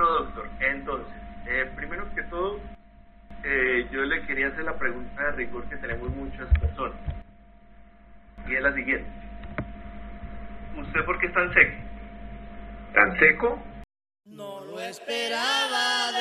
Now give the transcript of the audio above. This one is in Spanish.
Bueno, doctor, entonces, eh, primero que todo, eh, yo le quería hacer la pregunta de rigor que tenemos muchas personas. Y es la siguiente. ¿Usted por qué es tan seco? ¿Tan seco? No lo esperaba.